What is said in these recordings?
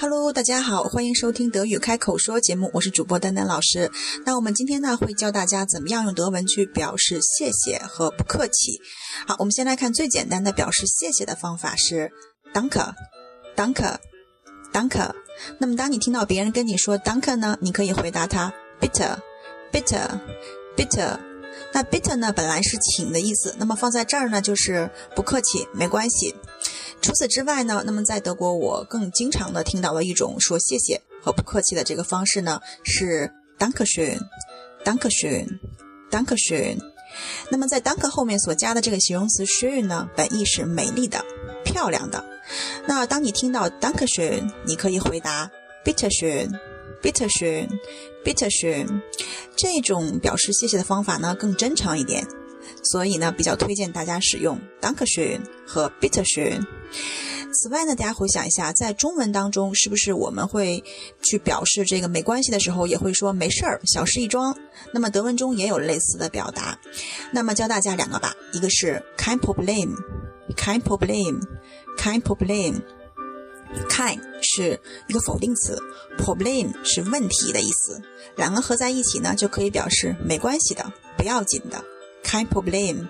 Hello，大家好，欢迎收听德语开口说节目，我是主播丹丹老师。那我们今天呢会教大家怎么样用德文去表示谢谢和不客气。好，我们先来看最简单的表示谢谢的方法是 Danke，Danke，Danke。那么当你听到别人跟你说 Danke 呢，你可以回答他 Bitte，Bitte，Bitte。那 Bitte 呢本来是请的意思，那么放在这儿呢就是不客气，没关系。除此之外呢，那么在德国，我更经常的听到的一种说谢谢和不客气的这个方式呢，是 Danke schön，Danke schön，Danke schön。那么在 Danke 后面所加的这个形容词 schön 呢，本意是美丽的、漂亮的。那当你听到 Danke schön，你可以回答 Bitte schön，Bitte schön，Bitte schön。这种表示谢谢的方法呢，更真诚一点。所以呢，比较推荐大家使用 Danke schön 和 Bitte schön。此外呢，大家回想一下，在中文当中，是不是我们会去表示这个没关系的时候，也会说没事儿，小事一桩？那么德文中也有类似的表达。那么教大家两个吧，一个是 kein Problem，kein Problem，kein Problem。kein 是一个否定词，Problem 是问题的意思，两个合在一起呢，就可以表示没关系的，不要紧的。Kein Problem，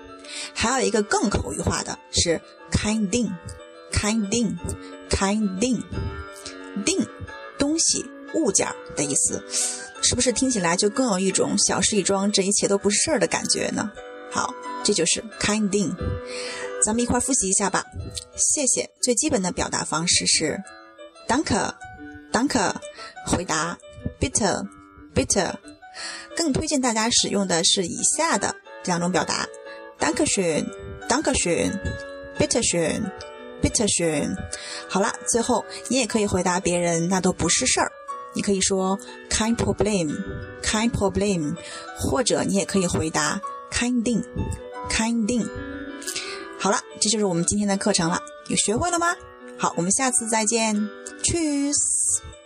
还有一个更口语化的是 kinding kinding kinding ding 东西物件的意思，是不是听起来就更有一种小事一桩，这一切都不是事儿的感觉呢？好，这就是 kinding 咱们一块儿复习一下吧。谢谢最基本的表达方式是 Danke，Danke，回答，bitter，bitter，更推荐大家使用的是以下的。两种表达，Danke schön，Danke schön，Bitte schön，Bitte schön。好了，最后你也可以回答别人，那都不是事儿。你可以说 kein Problem，kein Problem，或者你也可以回答 Kinding, Kinding。好了，这就是我们今天的课程了，有学会了吗？好，我们下次再见，Tschüss。